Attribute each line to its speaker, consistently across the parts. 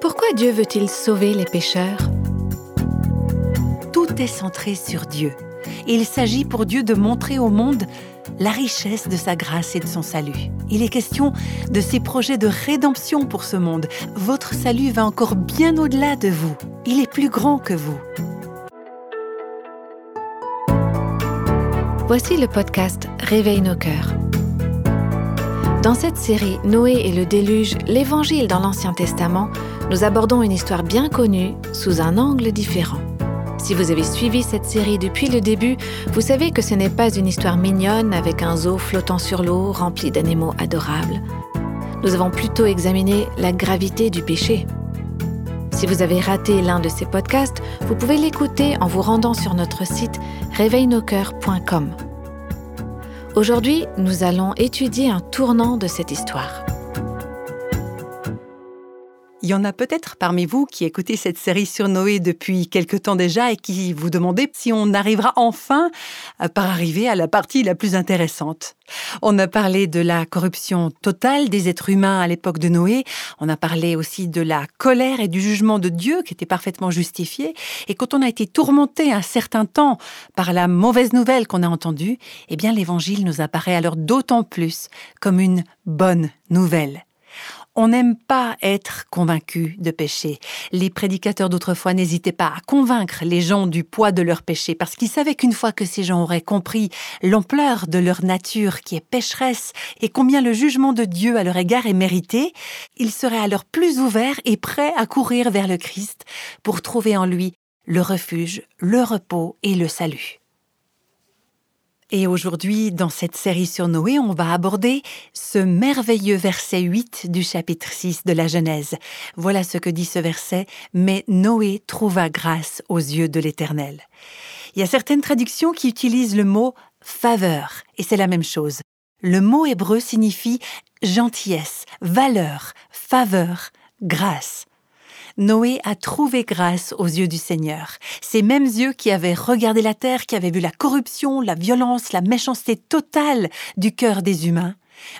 Speaker 1: Pourquoi Dieu veut-il sauver les pécheurs?
Speaker 2: Tout est centré sur Dieu. il s'agit pour Dieu de montrer au monde la richesse de sa grâce et de son salut. Il est question de ses projets de rédemption pour ce monde. Votre salut va encore bien au-delà de vous. Il est plus grand que vous.
Speaker 1: Voici le podcast Réveille nos cœurs. Dans cette série Noé et le déluge, l'Évangile dans l'Ancien Testament, nous abordons une histoire bien connue sous un angle différent. Si vous avez suivi cette série depuis le début, vous savez que ce n'est pas une histoire mignonne avec un zoo flottant sur l'eau rempli d'animaux adorables. Nous avons plutôt examiné la gravité du péché. Si vous avez raté l'un de ces podcasts, vous pouvez l'écouter en vous rendant sur notre site réveilnoscoeurs.com. Aujourd'hui, nous allons étudier un tournant de cette histoire.
Speaker 2: Il y en a peut-être parmi vous qui écoutez cette série sur Noé depuis quelque temps déjà et qui vous demandez si on arrivera enfin par arriver à la partie la plus intéressante. On a parlé de la corruption totale des êtres humains à l'époque de Noé, on a parlé aussi de la colère et du jugement de Dieu qui était parfaitement justifié, et quand on a été tourmenté un certain temps par la mauvaise nouvelle qu'on a entendue, eh bien l'évangile nous apparaît alors d'autant plus comme une bonne nouvelle. On n'aime pas être convaincu de péché. Les prédicateurs d'autrefois n'hésitaient pas à convaincre les gens du poids de leur péché parce qu'ils savaient qu'une fois que ces gens auraient compris l'ampleur de leur nature qui est pécheresse et combien le jugement de Dieu à leur égard est mérité, ils seraient alors plus ouverts et prêts à courir vers le Christ pour trouver en lui le refuge, le repos et le salut. Et aujourd'hui, dans cette série sur Noé, on va aborder ce merveilleux verset 8 du chapitre 6 de la Genèse. Voilà ce que dit ce verset, Mais Noé trouva grâce aux yeux de l'Éternel. Il y a certaines traductions qui utilisent le mot faveur, et c'est la même chose. Le mot hébreu signifie gentillesse, valeur, faveur, grâce. Noé a trouvé grâce aux yeux du Seigneur. Ces mêmes yeux qui avaient regardé la terre, qui avaient vu la corruption, la violence, la méchanceté totale du cœur des humains.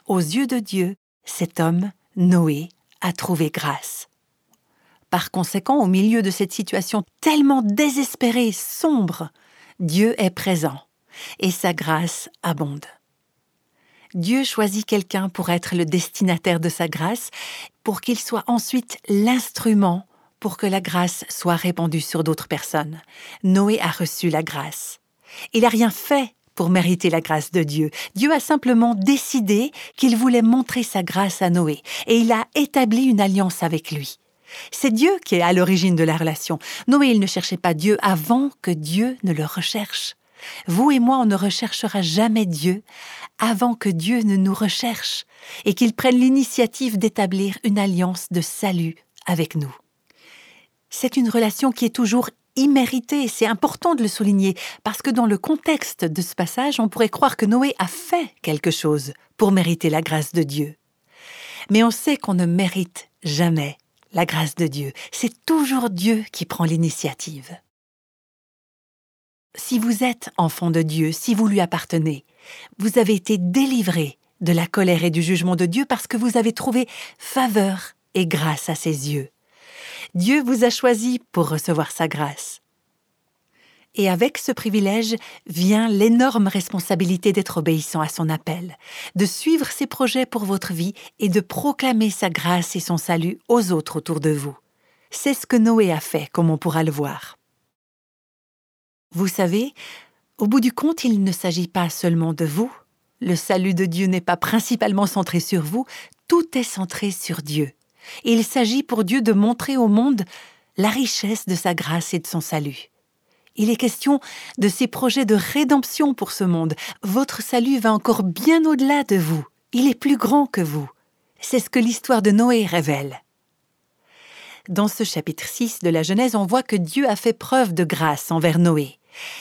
Speaker 2: Aux yeux de Dieu, cet homme, Noé, a trouvé grâce. Par conséquent, au milieu de cette situation tellement désespérée, sombre, Dieu est présent et sa grâce abonde. Dieu choisit quelqu'un pour être le destinataire de sa grâce, pour qu'il soit ensuite l'instrument pour que la grâce soit répandue sur d'autres personnes. Noé a reçu la grâce. Il n'a rien fait pour mériter la grâce de Dieu. Dieu a simplement décidé qu'il voulait montrer sa grâce à Noé, et il a établi une alliance avec lui. C'est Dieu qui est à l'origine de la relation. Noé, il ne cherchait pas Dieu avant que Dieu ne le recherche. Vous et moi, on ne recherchera jamais Dieu avant que Dieu ne nous recherche et qu'il prenne l'initiative d'établir une alliance de salut avec nous. C'est une relation qui est toujours imméritée, c'est important de le souligner, parce que dans le contexte de ce passage, on pourrait croire que Noé a fait quelque chose pour mériter la grâce de Dieu. Mais on sait qu'on ne mérite jamais la grâce de Dieu, c'est toujours Dieu qui prend l'initiative. Si vous êtes enfant de Dieu, si vous lui appartenez, vous avez été délivré de la colère et du jugement de Dieu parce que vous avez trouvé faveur et grâce à ses yeux. Dieu vous a choisi pour recevoir sa grâce. Et avec ce privilège vient l'énorme responsabilité d'être obéissant à son appel, de suivre ses projets pour votre vie et de proclamer sa grâce et son salut aux autres autour de vous. C'est ce que Noé a fait, comme on pourra le voir. Vous savez, au bout du compte, il ne s'agit pas seulement de vous. Le salut de Dieu n'est pas principalement centré sur vous, tout est centré sur Dieu. Il s'agit pour Dieu de montrer au monde la richesse de sa grâce et de son salut. Il est question de ses projets de rédemption pour ce monde. Votre salut va encore bien au-delà de vous. Il est plus grand que vous. C'est ce que l'histoire de Noé révèle. Dans ce chapitre 6 de la Genèse, on voit que Dieu a fait preuve de grâce envers Noé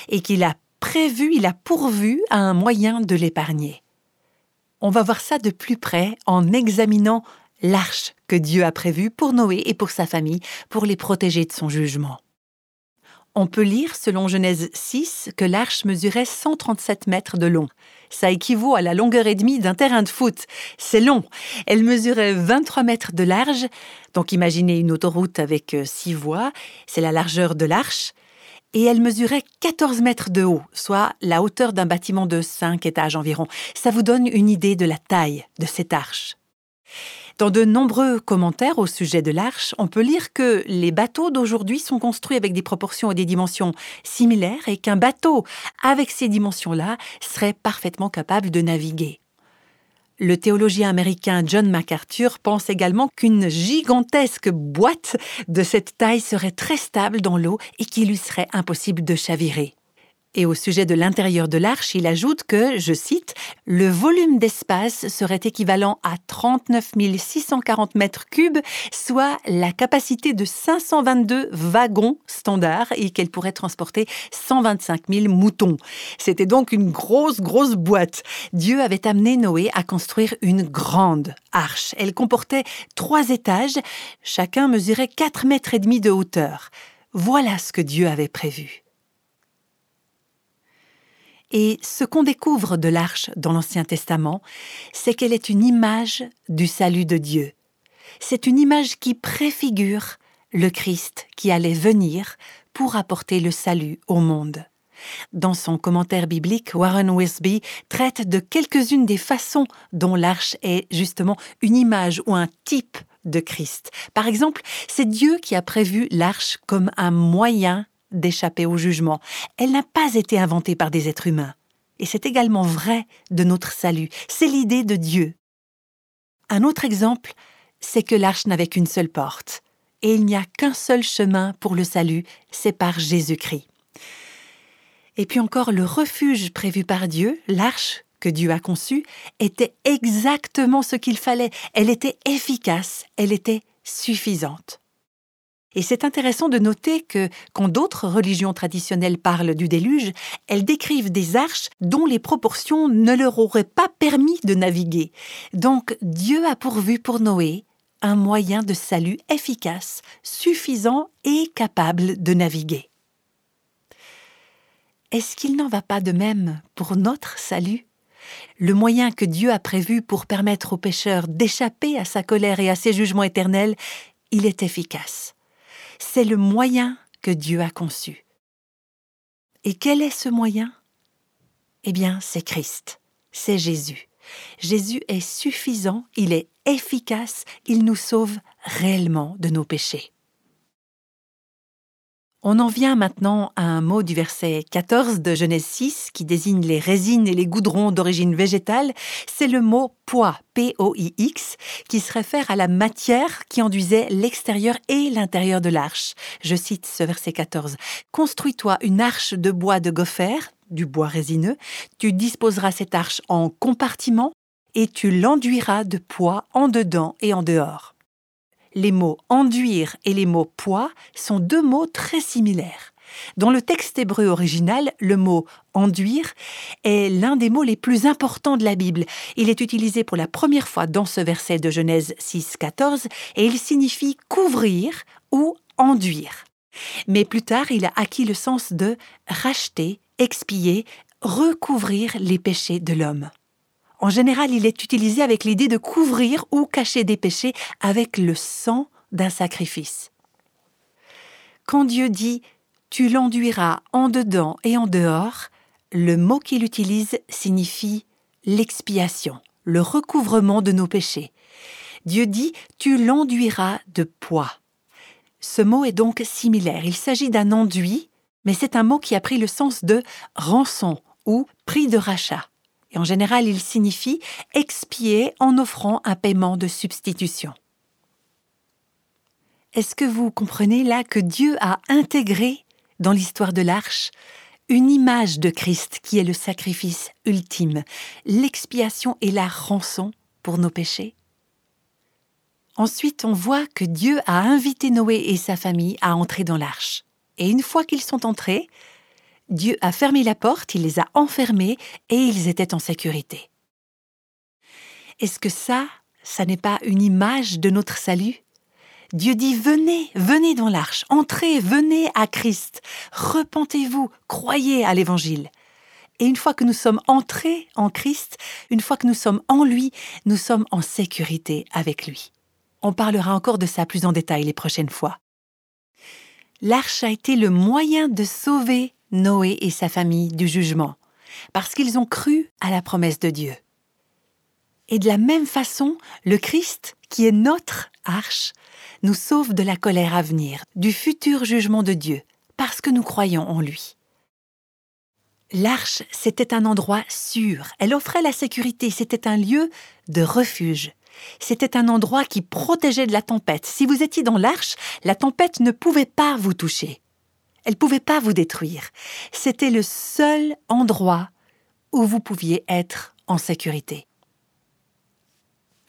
Speaker 2: et qu'il a prévu, il a pourvu à un moyen de l'épargner. On va voir ça de plus près en examinant l'arche que Dieu a prévue pour Noé et pour sa famille pour les protéger de son jugement. On peut lire, selon Genèse 6, que l'arche mesurait 137 mètres de long. Ça équivaut à la longueur et demie d'un terrain de foot. C'est long. Elle mesurait 23 mètres de large. Donc imaginez une autoroute avec euh, six voies. C'est la largeur de l'arche. Et elle mesurait 14 mètres de haut, soit la hauteur d'un bâtiment de 5 étages environ. Ça vous donne une idée de la taille de cette arche. Dans de nombreux commentaires au sujet de l'arche, on peut lire que les bateaux d'aujourd'hui sont construits avec des proportions et des dimensions similaires et qu'un bateau avec ces dimensions-là serait parfaitement capable de naviguer. Le théologien américain John MacArthur pense également qu'une gigantesque boîte de cette taille serait très stable dans l'eau et qu'il lui serait impossible de chavirer. Et au sujet de l'intérieur de l'arche, il ajoute que, je cite, le volume d'espace serait équivalent à 39 640 mètres cubes, soit la capacité de 522 wagons standards et qu'elle pourrait transporter 125 000 moutons. C'était donc une grosse, grosse boîte. Dieu avait amené Noé à construire une grande arche. Elle comportait trois étages, chacun mesurait 4 mètres et demi de hauteur. Voilà ce que Dieu avait prévu. Et ce qu'on découvre de l'arche dans l'Ancien Testament, c'est qu'elle est une image du salut de Dieu. C'est une image qui préfigure le Christ qui allait venir pour apporter le salut au monde. Dans son commentaire biblique, Warren Wisby traite de quelques-unes des façons dont l'arche est justement une image ou un type de Christ. Par exemple, c'est Dieu qui a prévu l'arche comme un moyen d'échapper au jugement. Elle n'a pas été inventée par des êtres humains. Et c'est également vrai de notre salut. C'est l'idée de Dieu. Un autre exemple, c'est que l'arche n'avait qu'une seule porte. Et il n'y a qu'un seul chemin pour le salut, c'est par Jésus-Christ. Et puis encore, le refuge prévu par Dieu, l'arche que Dieu a conçue, était exactement ce qu'il fallait. Elle était efficace, elle était suffisante. Et c'est intéressant de noter que, quand d'autres religions traditionnelles parlent du déluge, elles décrivent des arches dont les proportions ne leur auraient pas permis de naviguer. Donc Dieu a pourvu pour Noé un moyen de salut efficace, suffisant et capable de naviguer. Est-ce qu'il n'en va pas de même pour notre salut? Le moyen que Dieu a prévu pour permettre aux pécheurs d'échapper à sa colère et à ses jugements éternels, il est efficace c'est le moyen que Dieu a conçu. Et quel est ce moyen? Eh bien, c'est Christ, c'est Jésus. Jésus est suffisant, il est efficace, il nous sauve réellement de nos péchés. On en vient maintenant à un mot du verset 14 de Genèse 6 qui désigne les résines et les goudrons d'origine végétale. C'est le mot poix, P-O-I-X, qui se réfère à la matière qui enduisait l'extérieur et l'intérieur de l'arche. Je cite ce verset 14. Construis-toi une arche de bois de gopher, du bois résineux. Tu disposeras cette arche en compartiments et tu l'enduiras de poids en dedans et en dehors les mots enduire et les mots poids sont deux mots très similaires. Dans le texte hébreu original, le mot enduire est l'un des mots les plus importants de la Bible. Il est utilisé pour la première fois dans ce verset de Genèse 6, 14 et il signifie couvrir ou enduire. Mais plus tard, il a acquis le sens de racheter, expier, recouvrir les péchés de l'homme. En général, il est utilisé avec l'idée de couvrir ou cacher des péchés avec le sang d'un sacrifice. Quand Dieu dit Tu l'enduiras en dedans et en dehors, le mot qu'il utilise signifie l'expiation, le recouvrement de nos péchés. Dieu dit Tu l'enduiras de poids. Ce mot est donc similaire. Il s'agit d'un enduit, mais c'est un mot qui a pris le sens de rançon ou prix de rachat en général il signifie expier en offrant un paiement de substitution. Est-ce que vous comprenez là que Dieu a intégré dans l'histoire de l'arche une image de Christ qui est le sacrifice ultime, l'expiation et la rançon pour nos péchés? Ensuite, on voit que Dieu a invité Noé et sa famille à entrer dans l'arche. Et une fois qu'ils sont entrés, Dieu a fermé la porte, il les a enfermés et ils étaient en sécurité. Est-ce que ça, ça n'est pas une image de notre salut? Dieu dit Venez, venez dans l'arche, entrez, venez à Christ, repentez-vous, croyez à l'Évangile. Et une fois que nous sommes entrés en Christ, une fois que nous sommes en lui, nous sommes en sécurité avec lui. On parlera encore de ça plus en détail les prochaines fois. L'arche a été le moyen de sauver Noé et sa famille du jugement, parce qu'ils ont cru à la promesse de Dieu. Et de la même façon, le Christ, qui est notre arche, nous sauve de la colère à venir, du futur jugement de Dieu, parce que nous croyons en lui. L'arche, c'était un endroit sûr, elle offrait la sécurité, c'était un lieu de refuge. C'était un endroit qui protégeait de la tempête. Si vous étiez dans l'arche, la tempête ne pouvait pas vous toucher. Elle ne pouvait pas vous détruire. C'était le seul endroit où vous pouviez être en sécurité.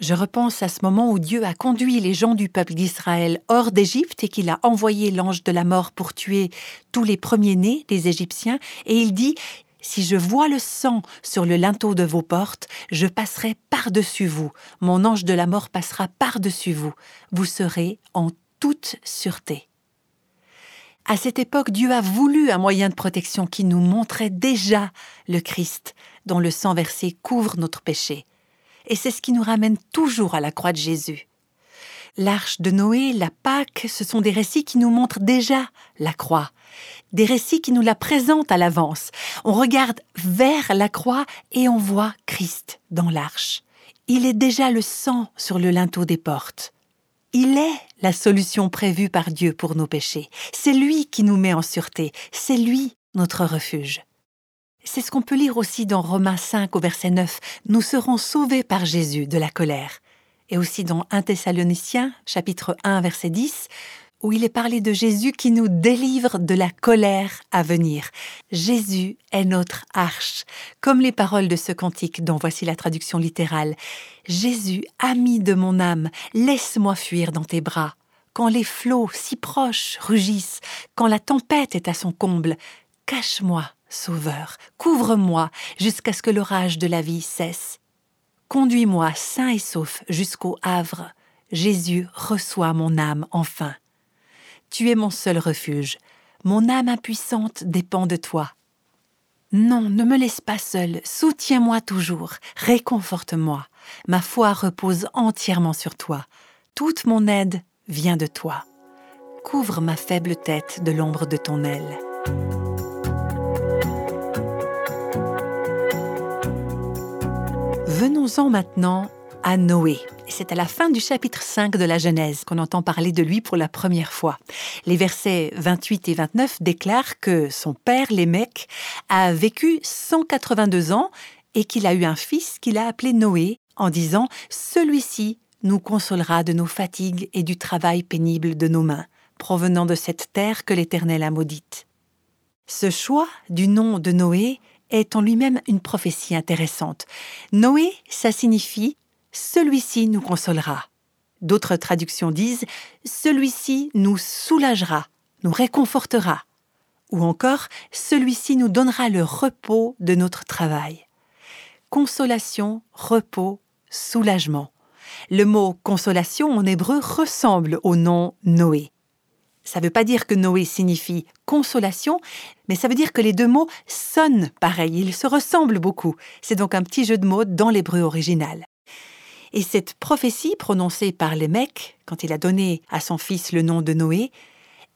Speaker 2: Je repense à ce moment où Dieu a conduit les gens du peuple d'Israël hors d'Égypte et qu'il a envoyé l'ange de la mort pour tuer tous les premiers-nés des Égyptiens, et il dit Si je vois le sang sur le linteau de vos portes, je passerai par-dessus vous, mon ange de la mort passera par-dessus vous, vous serez en toute sûreté. À cette époque, Dieu a voulu un moyen de protection qui nous montrait déjà le Christ, dont le sang versé couvre notre péché et c'est ce qui nous ramène toujours à la croix de Jésus. L'arche de Noé, la Pâque, ce sont des récits qui nous montrent déjà la croix, des récits qui nous la présentent à l'avance. On regarde vers la croix et on voit Christ dans l'arche. Il est déjà le sang sur le linteau des portes. Il est la solution prévue par Dieu pour nos péchés. C'est lui qui nous met en sûreté. C'est lui notre refuge. C'est ce qu'on peut lire aussi dans Romains 5 au verset 9. Nous serons sauvés par Jésus de la colère. Et aussi dans 1 Thessaloniciens chapitre 1 verset 10 où il est parlé de Jésus qui nous délivre de la colère à venir. Jésus est notre arche, comme les paroles de ce cantique dont voici la traduction littérale. Jésus, ami de mon âme, laisse-moi fuir dans tes bras. Quand les flots si proches rugissent, quand la tempête est à son comble, cache-moi Sauveur, couvre-moi jusqu'à ce que l'orage de la vie cesse. Conduis-moi sain et sauf jusqu'au Havre. Jésus, reçois mon âme enfin. Tu es mon seul refuge. Mon âme impuissante dépend de toi. Non, ne me laisse pas seul, soutiens-moi toujours, réconforte-moi. Ma foi repose entièrement sur toi. Toute mon aide vient de toi. Couvre ma faible tête de l'ombre de ton aile. Venons-en maintenant à Noé. C'est à la fin du chapitre 5 de la Genèse qu'on entend parler de lui pour la première fois. Les versets 28 et 29 déclarent que son père, Lémec, a vécu 182 ans et qu'il a eu un fils qu'il a appelé Noé en disant Celui-ci nous consolera de nos fatigues et du travail pénible de nos mains, provenant de cette terre que l'Éternel a maudite. Ce choix du nom de Noé est en lui-même une prophétie intéressante. Noé, ça signifie celui-ci nous consolera. D'autres traductions disent celui-ci nous soulagera, nous réconfortera. Ou encore celui-ci nous donnera le repos de notre travail. Consolation, repos, soulagement. Le mot consolation en hébreu ressemble au nom Noé. Ça ne veut pas dire que Noé signifie consolation, mais ça veut dire que les deux mots sonnent pareil, ils se ressemblent beaucoup. C'est donc un petit jeu de mots dans l'hébreu original. Et cette prophétie prononcée par Lémec, quand il a donné à son fils le nom de Noé,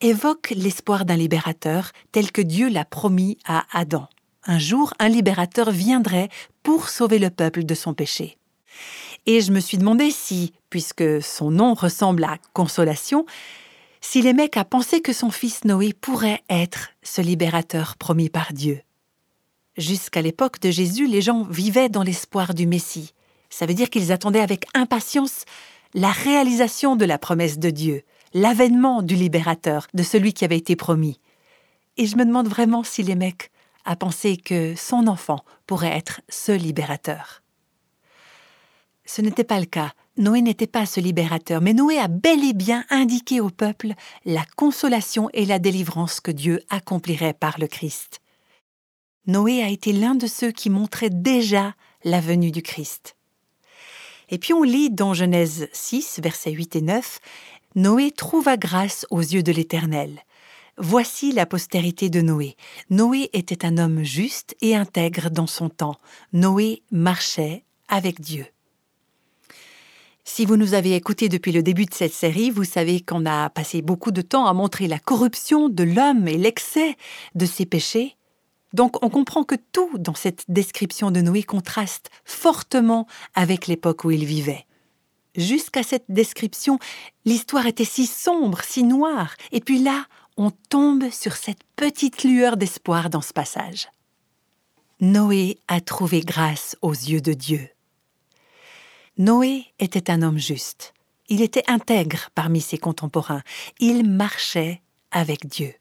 Speaker 2: évoque l'espoir d'un libérateur tel que Dieu l'a promis à Adam. Un jour, un libérateur viendrait pour sauver le peuple de son péché. Et je me suis demandé si, puisque son nom ressemble à consolation, si Lémec a pensé que son fils Noé pourrait être ce libérateur promis par Dieu. Jusqu'à l'époque de Jésus, les gens vivaient dans l'espoir du Messie. Ça veut dire qu'ils attendaient avec impatience la réalisation de la promesse de Dieu, l'avènement du libérateur, de celui qui avait été promis. Et je me demande vraiment si Lémec a pensé que son enfant pourrait être ce libérateur. Ce n'était pas le cas. Noé n'était pas ce libérateur, mais Noé a bel et bien indiqué au peuple la consolation et la délivrance que Dieu accomplirait par le Christ. Noé a été l'un de ceux qui montraient déjà la venue du Christ. Et puis on lit dans Genèse 6, versets 8 et 9, Noé trouva grâce aux yeux de l'Éternel. Voici la postérité de Noé. Noé était un homme juste et intègre dans son temps. Noé marchait avec Dieu. Si vous nous avez écoutés depuis le début de cette série, vous savez qu'on a passé beaucoup de temps à montrer la corruption de l'homme et l'excès de ses péchés. Donc on comprend que tout dans cette description de Noé contraste fortement avec l'époque où il vivait. Jusqu'à cette description, l'histoire était si sombre, si noire, et puis là, on tombe sur cette petite lueur d'espoir dans ce passage. Noé a trouvé grâce aux yeux de Dieu. Noé était un homme juste. Il était intègre parmi ses contemporains. Il marchait avec Dieu.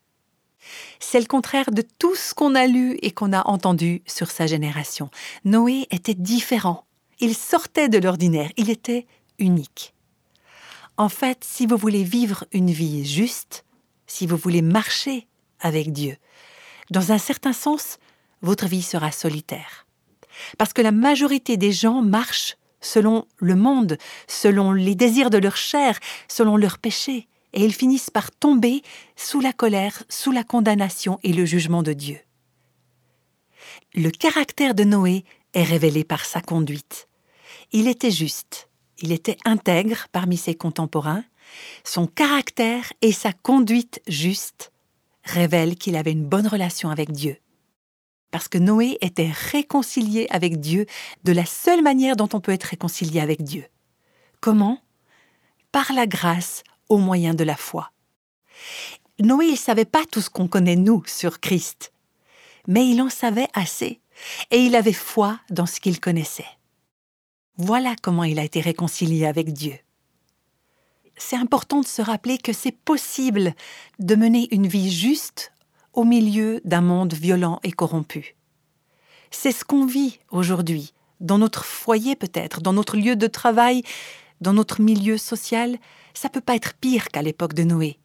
Speaker 2: C'est le contraire de tout ce qu'on a lu et qu'on a entendu sur sa génération. Noé était différent. Il sortait de l'ordinaire. Il était unique. En fait, si vous voulez vivre une vie juste, si vous voulez marcher avec Dieu, dans un certain sens, votre vie sera solitaire. Parce que la majorité des gens marchent selon le monde, selon les désirs de leur chair, selon leurs péchés, et ils finissent par tomber sous la colère, sous la condamnation et le jugement de Dieu. Le caractère de Noé est révélé par sa conduite. Il était juste, il était intègre parmi ses contemporains, son caractère et sa conduite juste révèlent qu'il avait une bonne relation avec Dieu parce que Noé était réconcilié avec Dieu de la seule manière dont on peut être réconcilié avec Dieu. Comment? Par la grâce au moyen de la foi. Noé ne savait pas tout ce qu'on connaît nous sur Christ, mais il en savait assez, et il avait foi dans ce qu'il connaissait. Voilà comment il a été réconcilié avec Dieu. C'est important de se rappeler que c'est possible de mener une vie juste au milieu d'un monde violent et corrompu. C'est ce qu'on vit aujourd'hui, dans notre foyer peut-être, dans notre lieu de travail, dans notre milieu social. Ça peut pas être pire qu'à l'époque de Noé.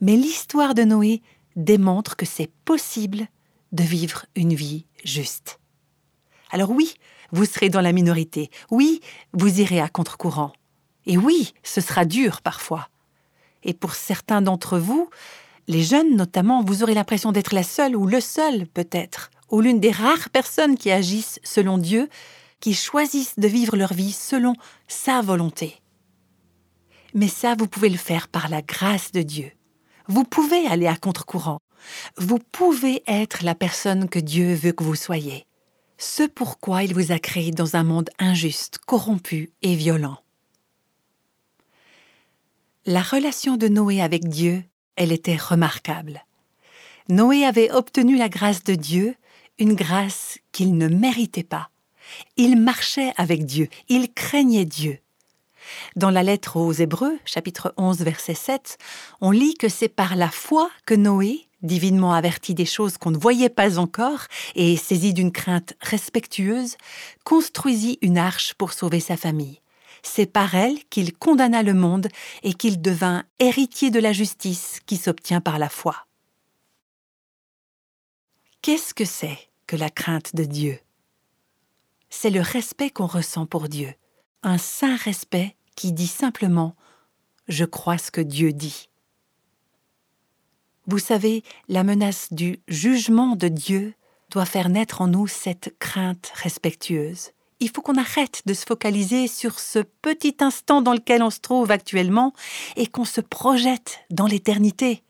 Speaker 2: Mais l'histoire de Noé démontre que c'est possible de vivre une vie juste. Alors oui, vous serez dans la minorité. Oui, vous irez à contre-courant. Et oui, ce sera dur parfois. Et pour certains d'entre vous, les jeunes notamment, vous aurez l'impression d'être la seule ou le seul peut-être, ou l'une des rares personnes qui agissent selon Dieu, qui choisissent de vivre leur vie selon sa volonté. Mais ça, vous pouvez le faire par la grâce de Dieu. Vous pouvez aller à contre-courant. Vous pouvez être la personne que Dieu veut que vous soyez. Ce pourquoi il vous a créé dans un monde injuste, corrompu et violent. La relation de Noé avec Dieu elle était remarquable. Noé avait obtenu la grâce de Dieu, une grâce qu'il ne méritait pas. Il marchait avec Dieu, il craignait Dieu. Dans la lettre aux Hébreux, chapitre 11, verset 7, on lit que c'est par la foi que Noé, divinement averti des choses qu'on ne voyait pas encore et saisi d'une crainte respectueuse, construisit une arche pour sauver sa famille c'est par elle qu'il condamna le monde et qu'il devint héritier de la justice qui s'obtient par la foi. Qu'est-ce que c'est que la crainte de Dieu? C'est le respect qu'on ressent pour Dieu, un saint respect qui dit simplement ⁇ Je crois ce que Dieu dit ⁇ Vous savez, la menace du jugement de Dieu doit faire naître en nous cette crainte respectueuse. Il faut qu'on arrête de se focaliser sur ce petit instant dans lequel on se trouve actuellement et qu'on se projette dans l'éternité.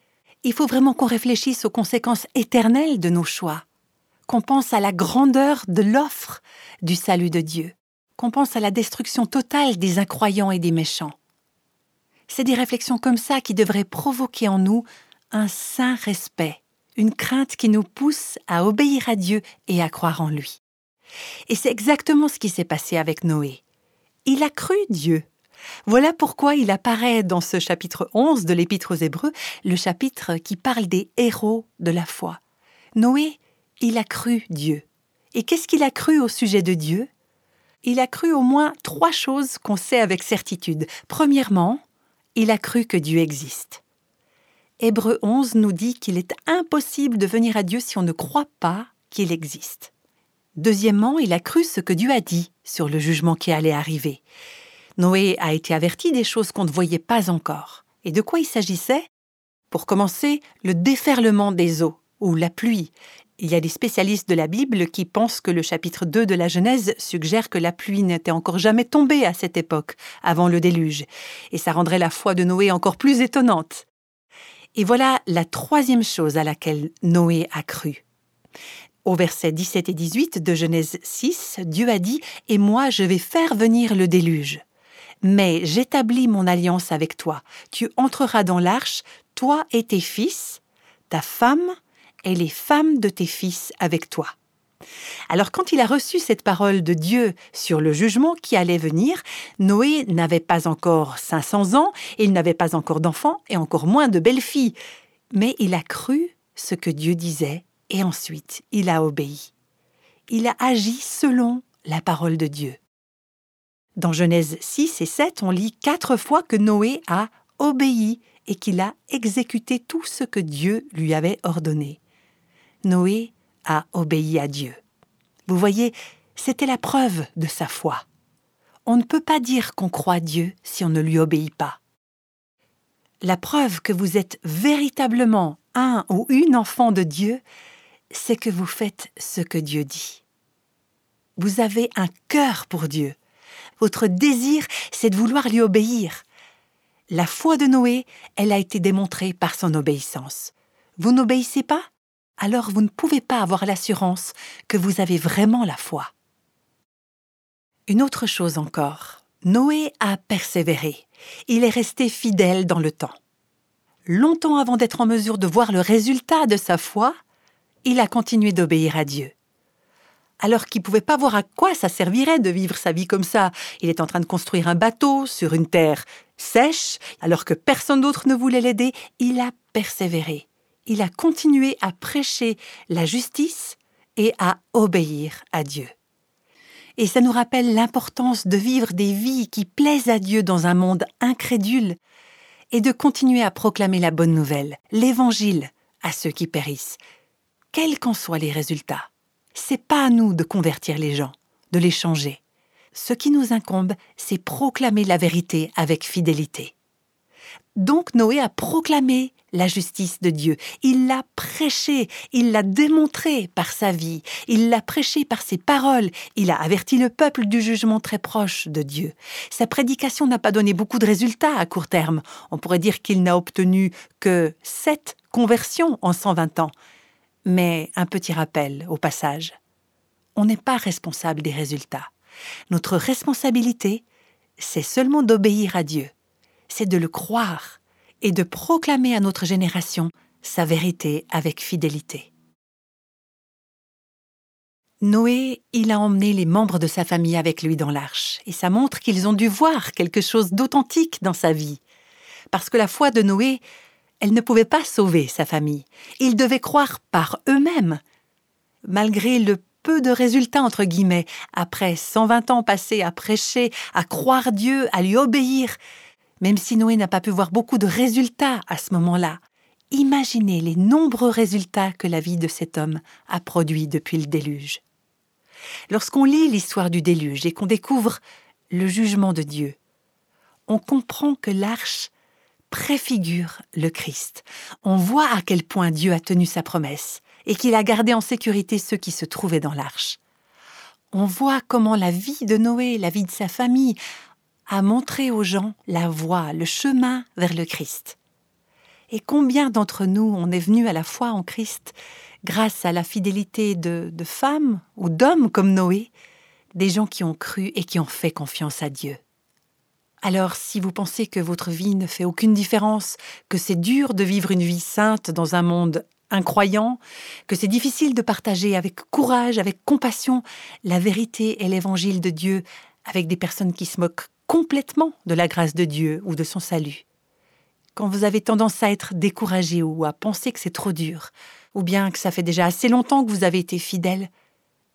Speaker 2: Il faut vraiment qu'on réfléchisse aux conséquences éternelles de nos choix, qu'on pense à la grandeur de l'offre du salut de Dieu, qu'on pense à la destruction totale des incroyants et des méchants. C'est des réflexions comme ça qui devraient provoquer en nous un saint respect, une crainte qui nous pousse à obéir à Dieu et à croire en lui. Et c'est exactement ce qui s'est passé avec Noé. Il a cru Dieu. Voilà pourquoi il apparaît dans ce chapitre 11 de l'Épître aux Hébreux, le chapitre qui parle des héros de la foi. Noé, il a cru Dieu. Et qu'est-ce qu'il a cru au sujet de Dieu? Il a cru au moins trois choses qu'on sait avec certitude. Premièrement, il a cru que Dieu existe. Hébreu 11 nous dit qu'il est impossible de venir à Dieu si on ne croit pas qu'il existe. Deuxièmement, il a cru ce que Dieu a dit sur le jugement qui allait arriver. Noé a été averti des choses qu'on ne voyait pas encore. Et de quoi il s'agissait? Pour commencer, le déferlement des eaux, ou la pluie. Il y a des spécialistes de la Bible qui pensent que le chapitre 2 de la Genèse suggère que la pluie n'était encore jamais tombée à cette époque, avant le déluge, et ça rendrait la foi de Noé encore plus étonnante. Et voilà la troisième chose à laquelle Noé a cru. Au verset 17 et 18 de Genèse 6, Dieu a dit Et moi je vais faire venir le déluge. Mais j'établis mon alliance avec toi. Tu entreras dans l'arche, toi et tes fils, ta femme et les femmes de tes fils avec toi. Alors quand il a reçu cette parole de Dieu sur le jugement qui allait venir, Noé n'avait pas encore 500 ans, il n'avait pas encore d'enfants et encore moins de belles-filles. Mais il a cru ce que Dieu disait et ensuite il a obéi. Il a agi selon la parole de Dieu. Dans Genèse 6 et 7, on lit quatre fois que Noé a obéi et qu'il a exécuté tout ce que Dieu lui avait ordonné. Noé a obéi à Dieu. Vous voyez, c'était la preuve de sa foi. On ne peut pas dire qu'on croit Dieu si on ne lui obéit pas. La preuve que vous êtes véritablement un ou une enfant de Dieu, c'est que vous faites ce que Dieu dit. Vous avez un cœur pour Dieu. Votre désir, c'est de vouloir lui obéir. La foi de Noé, elle a été démontrée par son obéissance. Vous n'obéissez pas? Alors vous ne pouvez pas avoir l'assurance que vous avez vraiment la foi. Une autre chose encore, Noé a persévéré. Il est resté fidèle dans le temps. Longtemps avant d'être en mesure de voir le résultat de sa foi, il a continué d'obéir à Dieu. Alors qu'il ne pouvait pas voir à quoi ça servirait de vivre sa vie comme ça. Il est en train de construire un bateau sur une terre sèche, alors que personne d'autre ne voulait l'aider, il a persévéré. Il a continué à prêcher la justice et à obéir à Dieu. Et ça nous rappelle l'importance de vivre des vies qui plaisent à Dieu dans un monde incrédule et de continuer à proclamer la bonne nouvelle, l'évangile, à ceux qui périssent, quels qu'en soient les résultats. C'est pas à nous de convertir les gens, de les changer. Ce qui nous incombe, c'est proclamer la vérité avec fidélité. Donc Noé a proclamé la justice de Dieu. Il l'a prêché, il l'a démontré par sa vie, il l'a prêché par ses paroles, il a averti le peuple du jugement très proche de Dieu. Sa prédication n'a pas donné beaucoup de résultats à court terme. On pourrait dire qu'il n'a obtenu que sept conversions en 120 ans, mais un petit rappel au passage. On n'est pas responsable des résultats. Notre responsabilité, c'est seulement d'obéir à Dieu, c'est de le croire et de proclamer à notre génération sa vérité avec fidélité. Noé, il a emmené les membres de sa famille avec lui dans l'arche, et ça montre qu'ils ont dû voir quelque chose d'authentique dans sa vie. Parce que la foi de Noé, elle ne pouvait pas sauver sa famille. Ils devaient croire par eux-mêmes. Malgré le peu de résultats, entre guillemets, après 120 ans passés à prêcher, à croire Dieu, à lui obéir, même si Noé n'a pas pu voir beaucoup de résultats à ce moment-là, imaginez les nombreux résultats que la vie de cet homme a produits depuis le déluge. Lorsqu'on lit l'histoire du déluge et qu'on découvre le jugement de Dieu, on comprend que l'arche préfigure le Christ. On voit à quel point Dieu a tenu sa promesse et qu'il a gardé en sécurité ceux qui se trouvaient dans l'arche. On voit comment la vie de Noé, la vie de sa famille, a montré aux gens la voie, le chemin vers le Christ. Et combien d'entre nous on est venus à la foi en Christ grâce à la fidélité de, de femmes ou d'hommes comme Noé, des gens qui ont cru et qui ont fait confiance à Dieu. Alors si vous pensez que votre vie ne fait aucune différence, que c'est dur de vivre une vie sainte dans un monde incroyant, que c'est difficile de partager avec courage, avec compassion, la vérité et l'évangile de Dieu avec des personnes qui se moquent complètement de la grâce de Dieu ou de son salut. Quand vous avez tendance à être découragé ou à penser que c'est trop dur, ou bien que ça fait déjà assez longtemps que vous avez été fidèle,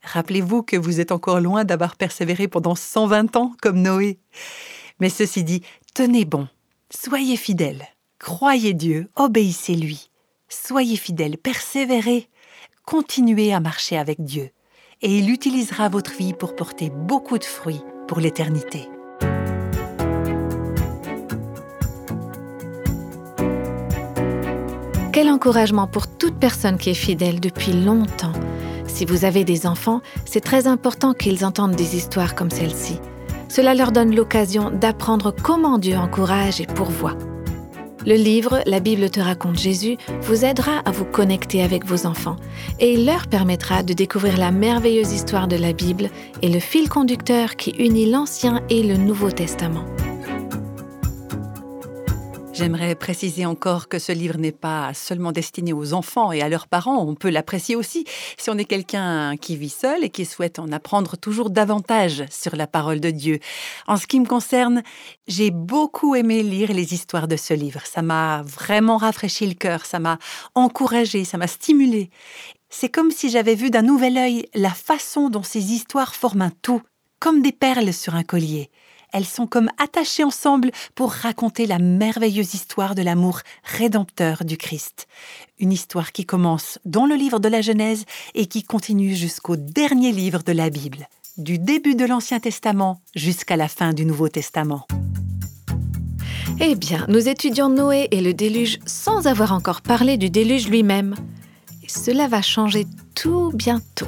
Speaker 2: rappelez-vous que vous êtes encore loin d'avoir persévéré pendant 120 ans comme Noé. Mais ceci dit, tenez bon, soyez fidèles, croyez Dieu, obéissez-lui, soyez fidèles, persévérez, continuez à marcher avec Dieu, et il utilisera votre vie pour porter beaucoup de fruits pour l'éternité.
Speaker 1: Quel encouragement pour toute personne qui est fidèle depuis longtemps. Si vous avez des enfants, c'est très important qu'ils entendent des histoires comme celle-ci. Cela leur donne l'occasion d'apprendre comment Dieu encourage et pourvoit. Le livre La Bible te raconte Jésus vous aidera à vous connecter avec vos enfants et il leur permettra de découvrir la merveilleuse histoire de la Bible et le fil conducteur qui unit l'Ancien et le Nouveau Testament.
Speaker 2: J'aimerais préciser encore que ce livre n'est pas seulement destiné aux enfants et à leurs parents, on peut l'apprécier aussi si on est quelqu'un qui vit seul et qui souhaite en apprendre toujours davantage sur la parole de Dieu. En ce qui me concerne, j'ai beaucoup aimé lire les histoires de ce livre. Ça m'a vraiment rafraîchi le cœur, ça m'a encouragé, ça m'a stimulé. C'est comme si j'avais vu d'un nouvel œil la façon dont ces histoires forment un tout, comme des perles sur un collier. Elles sont comme attachées ensemble pour raconter la merveilleuse histoire de l'amour rédempteur du Christ. Une histoire qui commence dans le livre de la Genèse et qui continue jusqu'au dernier livre de la Bible, du début de l'Ancien Testament jusqu'à la fin du Nouveau Testament.
Speaker 1: Eh bien, nous étudions Noé et le déluge sans avoir encore parlé du déluge lui-même. Et cela va changer tout bientôt.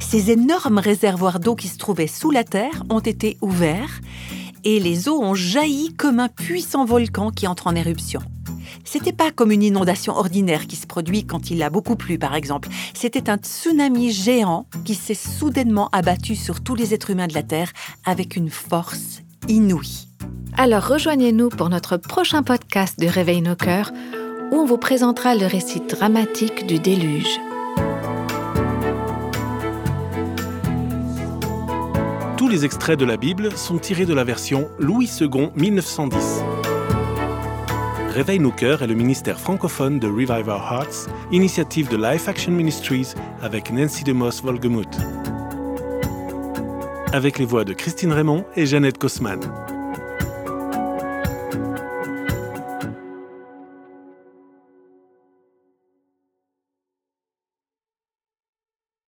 Speaker 2: Ces énormes réservoirs d'eau qui se trouvaient sous la terre ont été ouverts et les eaux ont jailli comme un puissant volcan qui entre en éruption. C'était pas comme une inondation ordinaire qui se produit quand il a beaucoup plu, par exemple. C'était un tsunami géant qui s'est soudainement abattu sur tous les êtres humains de la Terre avec une force inouïe.
Speaker 1: Alors rejoignez-nous pour notre prochain podcast de Réveil nos cœurs, où on vous présentera le récit dramatique du déluge.
Speaker 3: Tous les extraits de la Bible sont tirés de la version Louis II 1910. Réveille nos cœurs est le ministère francophone de Revive Our Hearts, initiative de Life Action Ministries avec Nancy DeMoss Volgemuth. Avec les voix de Christine Raymond et Jeannette Kosman.